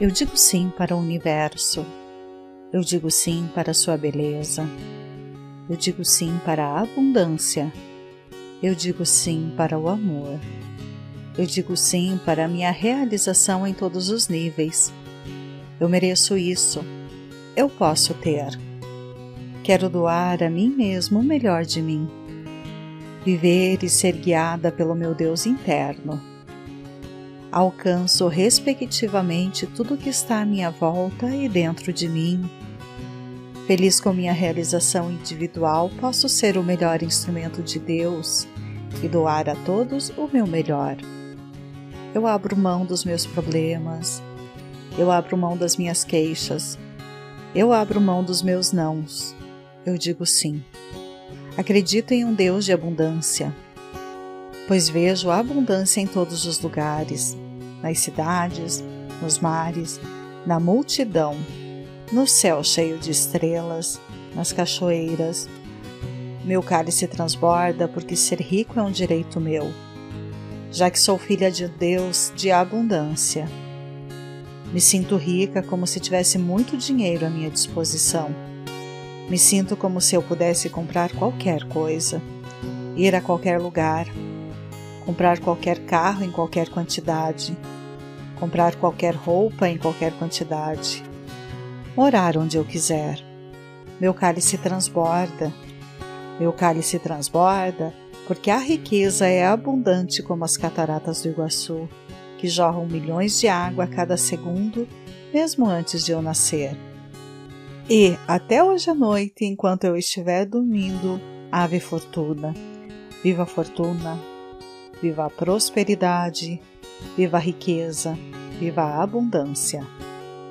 Eu digo sim para o universo. Eu digo sim para a sua beleza. Eu digo sim para a abundância. Eu digo sim para o amor. Eu digo sim para a minha realização em todos os níveis. Eu mereço isso. Eu posso ter. Quero doar a mim mesmo o melhor de mim. Viver e ser guiada pelo meu Deus interno alcanço respectivamente tudo que está à minha volta e dentro de mim. Feliz com minha realização individual, posso ser o melhor instrumento de Deus e doar a todos o meu melhor. Eu abro mão dos meus problemas, eu abro mão das minhas queixas, eu abro mão dos meus nãos, eu digo sim. Acredito em um Deus de abundância pois vejo a abundância em todos os lugares, nas cidades, nos mares, na multidão, no céu cheio de estrelas, nas cachoeiras. Meu cálice transborda porque ser rico é um direito meu, já que sou filha de Deus de abundância. Me sinto rica como se tivesse muito dinheiro à minha disposição. Me sinto como se eu pudesse comprar qualquer coisa, ir a qualquer lugar, comprar qualquer carro em qualquer quantidade, comprar qualquer roupa em qualquer quantidade, morar onde eu quiser. Meu cálice transborda. Meu cálice transborda porque a riqueza é abundante como as cataratas do Iguaçu, que jorram milhões de água a cada segundo, mesmo antes de eu nascer. E, até hoje à noite, enquanto eu estiver dormindo, ave fortuna. Viva a fortuna, viva a prosperidade, viva a riqueza, viva a abundância.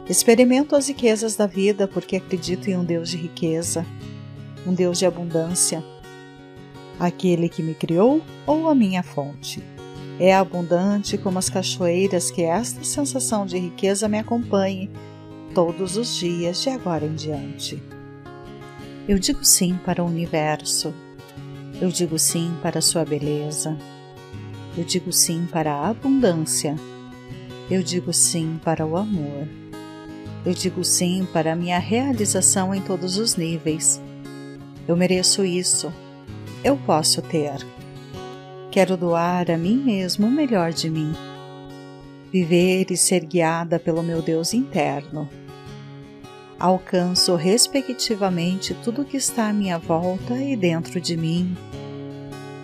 Experimento as riquezas da vida porque acredito em um Deus de riqueza, um Deus de abundância. Aquele que me criou ou a minha fonte. É abundante como as cachoeiras que esta sensação de riqueza me acompanhe todos os dias de agora em diante. Eu digo sim para o universo. Eu digo sim para a sua beleza. Eu digo sim para a abundância. Eu digo sim para o amor. Eu digo sim para a minha realização em todos os níveis. Eu mereço isso. Eu posso ter. Quero doar a mim mesmo o melhor de mim. Viver e ser guiada pelo meu Deus interno. Alcanço respectivamente tudo que está à minha volta e dentro de mim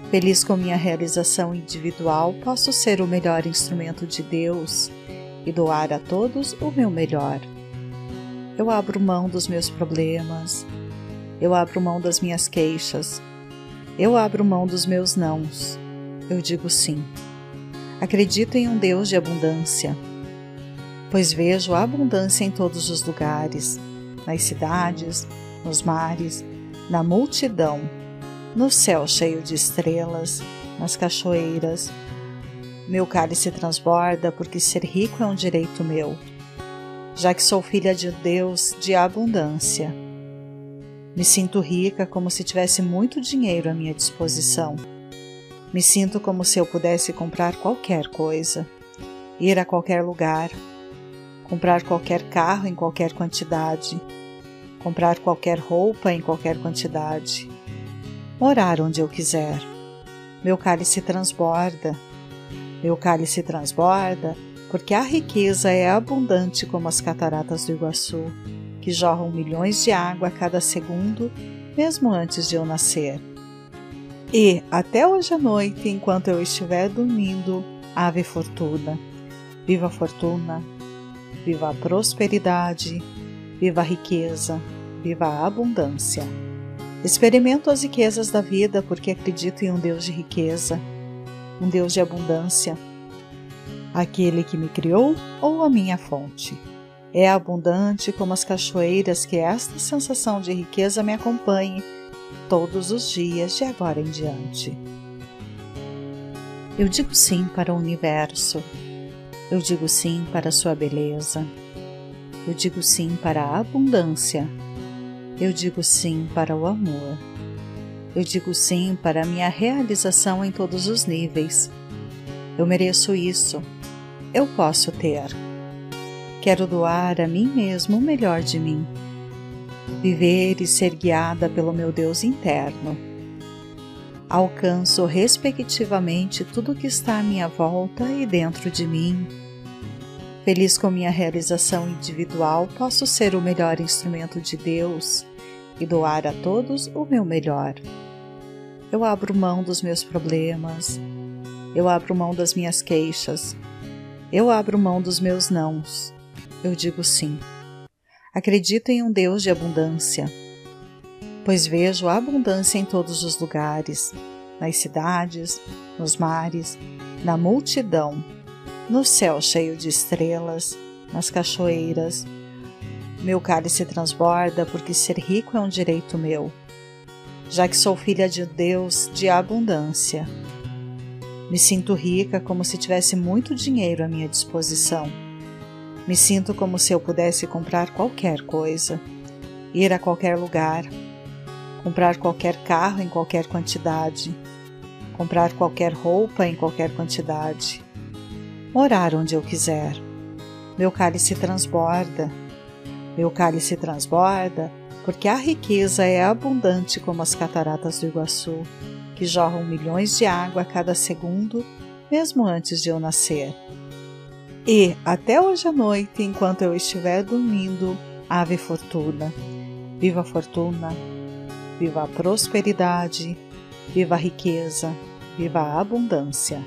Feliz com minha realização individual, posso ser o melhor instrumento de Deus e doar a todos o meu melhor. Eu abro mão dos meus problemas, eu abro mão das minhas queixas, eu abro mão dos meus nãos, eu digo sim. Acredito em um Deus de abundância, pois vejo a abundância em todos os lugares, nas cidades, nos mares, na multidão no céu cheio de estrelas, nas cachoeiras. Meu cálice transborda porque ser rico é um direito meu, já que sou filha de Deus de abundância. Me sinto rica como se tivesse muito dinheiro à minha disposição. Me sinto como se eu pudesse comprar qualquer coisa, ir a qualquer lugar, comprar qualquer carro em qualquer quantidade, comprar qualquer roupa em qualquer quantidade morar onde eu quiser. Meu cálice transborda. Meu cálice transborda porque a riqueza é abundante como as cataratas do Iguaçu, que jorram milhões de água a cada segundo, mesmo antes de eu nascer. E, até hoje à noite, enquanto eu estiver dormindo, ave fortuna. Viva a fortuna, viva a prosperidade, viva a riqueza, viva a abundância. Experimento as riquezas da vida porque acredito em um Deus de riqueza, um Deus de abundância. Aquele que me criou ou a minha fonte. É abundante como as cachoeiras que esta sensação de riqueza me acompanhe todos os dias de agora em diante. Eu digo sim para o universo. Eu digo sim para a sua beleza. Eu digo sim para a abundância eu digo sim para o amor. Eu digo sim para a minha realização em todos os níveis. Eu mereço isso. Eu posso ter. Quero doar a mim mesmo o melhor de mim. Viver e ser guiada pelo meu Deus interno. Alcanço respectivamente tudo que está à minha volta e dentro de mim. Feliz com minha realização individual, posso ser o melhor instrumento de Deus e doar a todos o meu melhor. Eu abro mão dos meus problemas, eu abro mão das minhas queixas, eu abro mão dos meus nãos, eu digo sim. Acredito em um Deus de abundância, pois vejo a abundância em todos os lugares, nas cidades, nos mares, na multidão, no céu cheio de estrelas, nas cachoeiras. Meu cálice transborda porque ser rico é um direito meu já que sou filha de Deus de abundância. Me sinto rica como se tivesse muito dinheiro à minha disposição. Me sinto como se eu pudesse comprar qualquer coisa, ir a qualquer lugar, comprar qualquer carro em qualquer quantidade, comprar qualquer roupa em qualquer quantidade, morar onde eu quiser. Meu cálice transborda. Meu cálice transborda porque a riqueza é abundante como as cataratas do Iguaçu, que jorram milhões de água a cada segundo, mesmo antes de eu nascer. E, até hoje à noite, enquanto eu estiver dormindo, ave fortuna, viva a fortuna, viva a prosperidade, viva a riqueza, viva a abundância.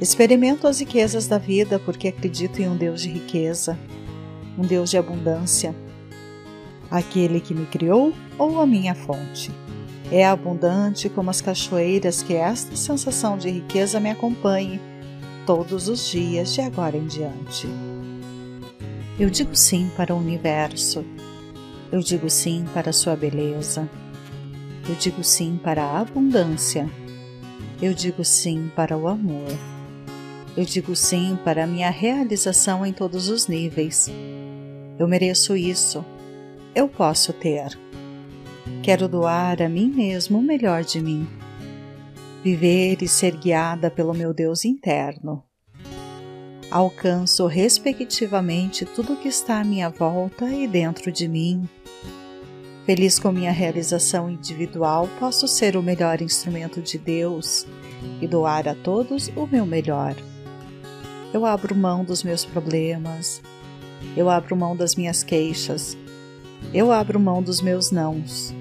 Experimento as riquezas da vida porque acredito em um Deus de riqueza, um Deus de abundância, aquele que me criou ou a minha fonte. É abundante como as cachoeiras que esta sensação de riqueza me acompanhe todos os dias de agora em diante. Eu digo sim para o universo. Eu digo sim para a sua beleza. Eu digo sim para a abundância. Eu digo sim para o amor. Eu digo sim para a minha realização em todos os níveis. Eu mereço isso eu posso ter. Quero doar a mim mesmo o melhor de mim. Viver e ser guiada pelo meu Deus interno. Alcanço respectivamente tudo que está à minha volta e dentro de mim. Feliz com minha realização individual, posso ser o melhor instrumento de Deus e doar a todos o meu melhor. Eu abro mão dos meus problemas, eu abro mão das minhas queixas, eu abro mão dos meus nãos.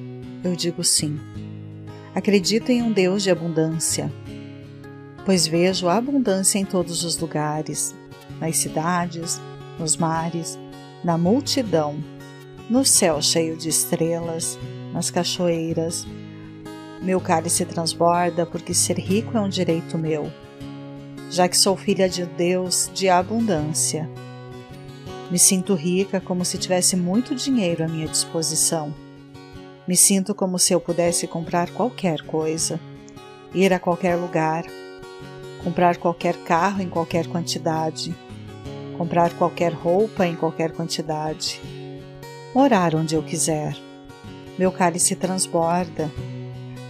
Eu digo sim. Acredito em um Deus de abundância, pois vejo abundância em todos os lugares, nas cidades, nos mares, na multidão, no céu cheio de estrelas, nas cachoeiras. Meu cálice transborda porque ser rico é um direito meu, já que sou filha de Deus de abundância. Me sinto rica como se tivesse muito dinheiro à minha disposição. Me sinto como se eu pudesse comprar qualquer coisa, ir a qualquer lugar, comprar qualquer carro em qualquer quantidade, comprar qualquer roupa em qualquer quantidade, morar onde eu quiser. Meu cálice transborda.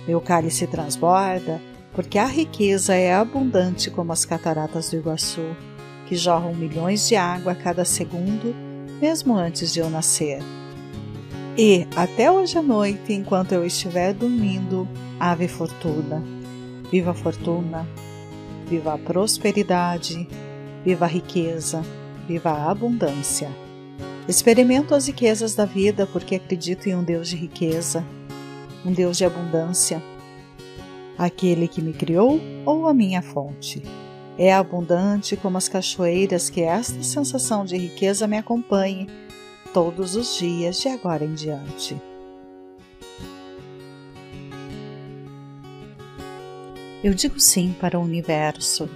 Meu cálice transborda porque a riqueza é abundante como as cataratas do Iguaçu que jorram milhões de água a cada segundo, mesmo antes de eu nascer. E, até hoje à noite, enquanto eu estiver dormindo, ave fortuna, viva a fortuna, viva a prosperidade, viva a riqueza, viva a abundância. Experimento as riquezas da vida porque acredito em um Deus de riqueza, um Deus de abundância, aquele que me criou ou a minha fonte. É abundante como as cachoeiras que esta sensação de riqueza me acompanhe todos os dias de agora em diante. Eu digo sim para o universo.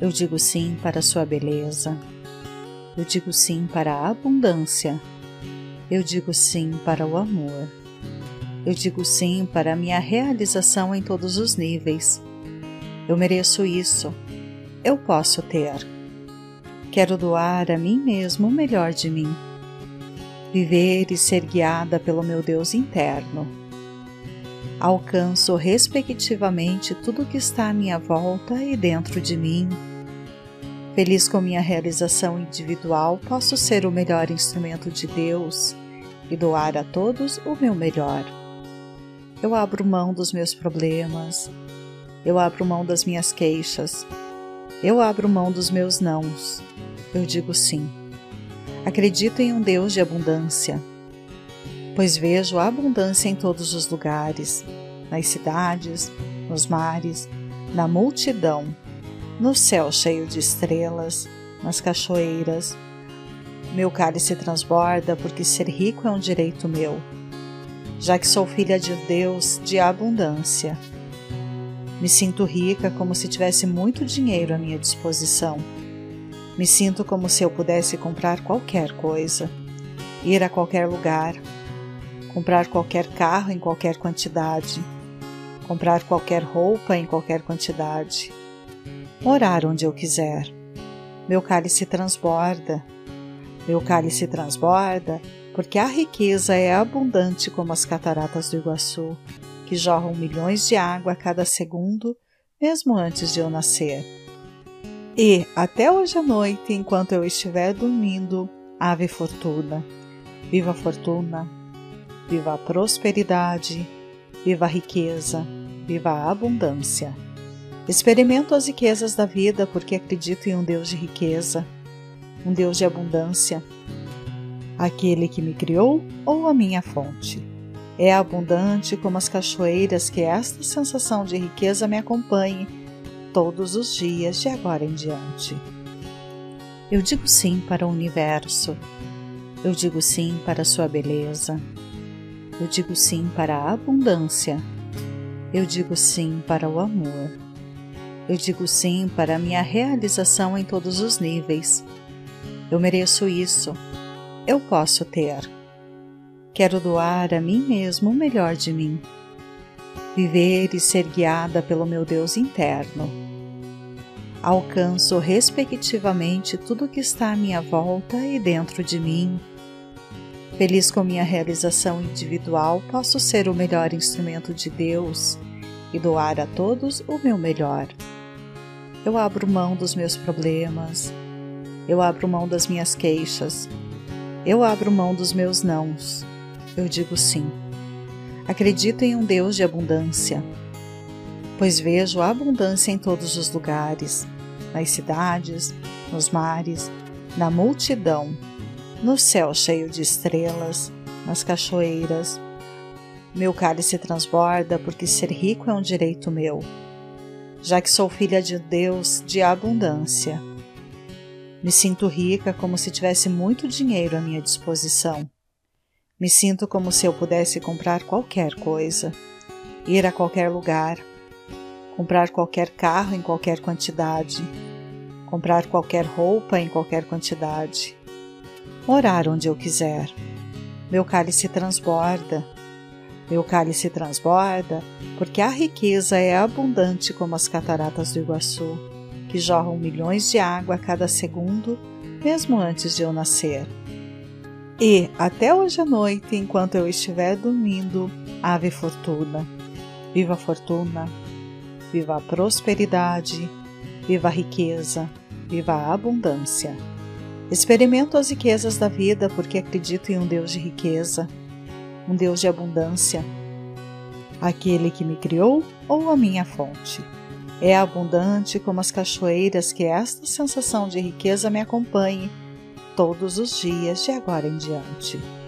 Eu digo sim para a sua beleza. Eu digo sim para a abundância. Eu digo sim para o amor. Eu digo sim para a minha realização em todos os níveis. Eu mereço isso eu posso ter. Quero doar a mim mesmo o melhor de mim. Viver e ser guiada pelo meu Deus interno. Alcanço respectivamente tudo que está à minha volta e dentro de mim. Feliz com minha realização individual, posso ser o melhor instrumento de Deus e doar a todos o meu melhor. Eu abro mão dos meus problemas, eu abro mão das minhas queixas, eu abro mão dos meus nãos, eu digo sim. Acredito em um Deus de abundância, pois vejo abundância em todos os lugares, nas cidades, nos mares, na multidão no céu cheio de estrelas, nas cachoeiras. Meu cálice transborda, porque ser rico é um direito meu, já que sou filha de Deus de abundância. Me sinto rica como se tivesse muito dinheiro à minha disposição. Me sinto como se eu pudesse comprar qualquer coisa, ir a qualquer lugar, comprar qualquer carro em qualquer quantidade, comprar qualquer roupa em qualquer quantidade morar onde eu quiser. Meu cálice transborda. Meu cálice transborda porque a riqueza é abundante como as cataratas do Iguaçu, que jorram milhões de água a cada segundo, mesmo antes de eu nascer. E, até hoje à noite, enquanto eu estiver dormindo, ave fortuna. Viva a fortuna, viva a prosperidade, viva a riqueza, viva a abundância. Experimento as riquezas da vida porque acredito em um Deus de riqueza, um Deus de abundância. Aquele que me criou ou a minha fonte. É abundante como as cachoeiras que esta sensação de riqueza me acompanhe todos os dias de agora em diante. Eu digo sim para o universo. Eu digo sim para a sua beleza. Eu digo sim para a abundância. Eu digo sim para o amor. Eu digo sim para a minha realização em todos os níveis. Eu mereço isso. Eu posso ter. Quero doar a mim mesmo o melhor de mim. Viver e ser guiada pelo meu Deus interno. Alcanço respectivamente tudo que está à minha volta e dentro de mim. Feliz com minha realização individual, posso ser o melhor instrumento de Deus e doar a todos o meu melhor. Eu abro mão dos meus problemas, eu abro mão das minhas queixas, eu abro mão dos meus nãos, eu digo sim. Acredito em um Deus de abundância, pois vejo a abundância em todos os lugares, nas cidades, nos mares, na multidão, no céu cheio de estrelas, nas cachoeiras, meu cálice transborda porque ser rico é um direito meu, já que sou filha de Deus de abundância. Me sinto rica como se tivesse muito dinheiro à minha disposição. Me sinto como se eu pudesse comprar qualquer coisa, ir a qualquer lugar, comprar qualquer carro em qualquer quantidade, comprar qualquer roupa em qualquer quantidade, morar onde eu quiser. Meu cálice transborda. Meu cálice transborda, porque a riqueza é abundante como as cataratas do Iguaçu, que jorram milhões de água a cada segundo, mesmo antes de eu nascer. E, até hoje à noite, enquanto eu estiver dormindo, ave fortuna. Viva a fortuna, viva a prosperidade, viva a riqueza, viva a abundância. Experimento as riquezas da vida porque acredito em um Deus de riqueza um Deus de abundância, aquele que me criou ou a minha fonte. É abundante como as cachoeiras que esta sensação de riqueza me acompanhe todos os dias de agora em diante.